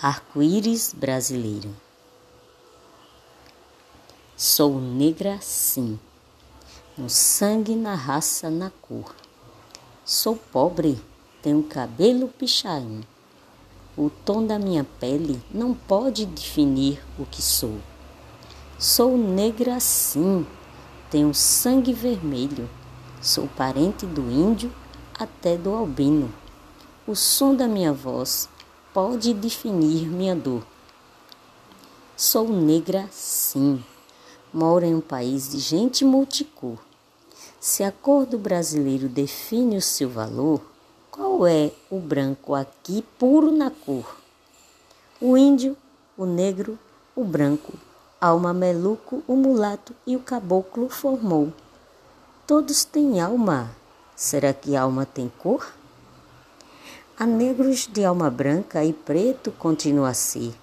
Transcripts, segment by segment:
Arco-íris brasileiro. Sou negra sim, no sangue, na raça, na cor. Sou pobre, tenho cabelo pichain. O tom da minha pele não pode definir o que sou. Sou negra sim, tenho sangue vermelho. Sou parente do índio até do albino. O som da minha voz pode definir minha dor. Sou negra, sim. Moro em um país de gente multicor. Se a cor do brasileiro define o seu valor, qual é o branco aqui puro na cor? O índio, o negro, o branco, alma meluco, o mulato e o caboclo formou. Todos têm alma. Será que alma tem cor? Há negros de alma branca e preto continua a ser.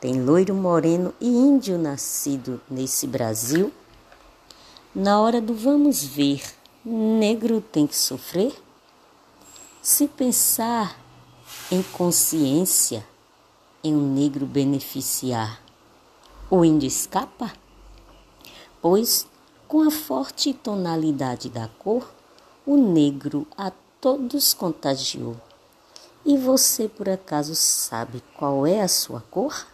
Tem loiro, moreno e índio nascido nesse Brasil. Na hora do vamos ver, negro tem que sofrer? Se pensar em consciência, em um negro beneficiar, o índio escapa? Pois, com a forte tonalidade da cor, o negro a todos contagiou. E você por acaso sabe qual é a sua cor?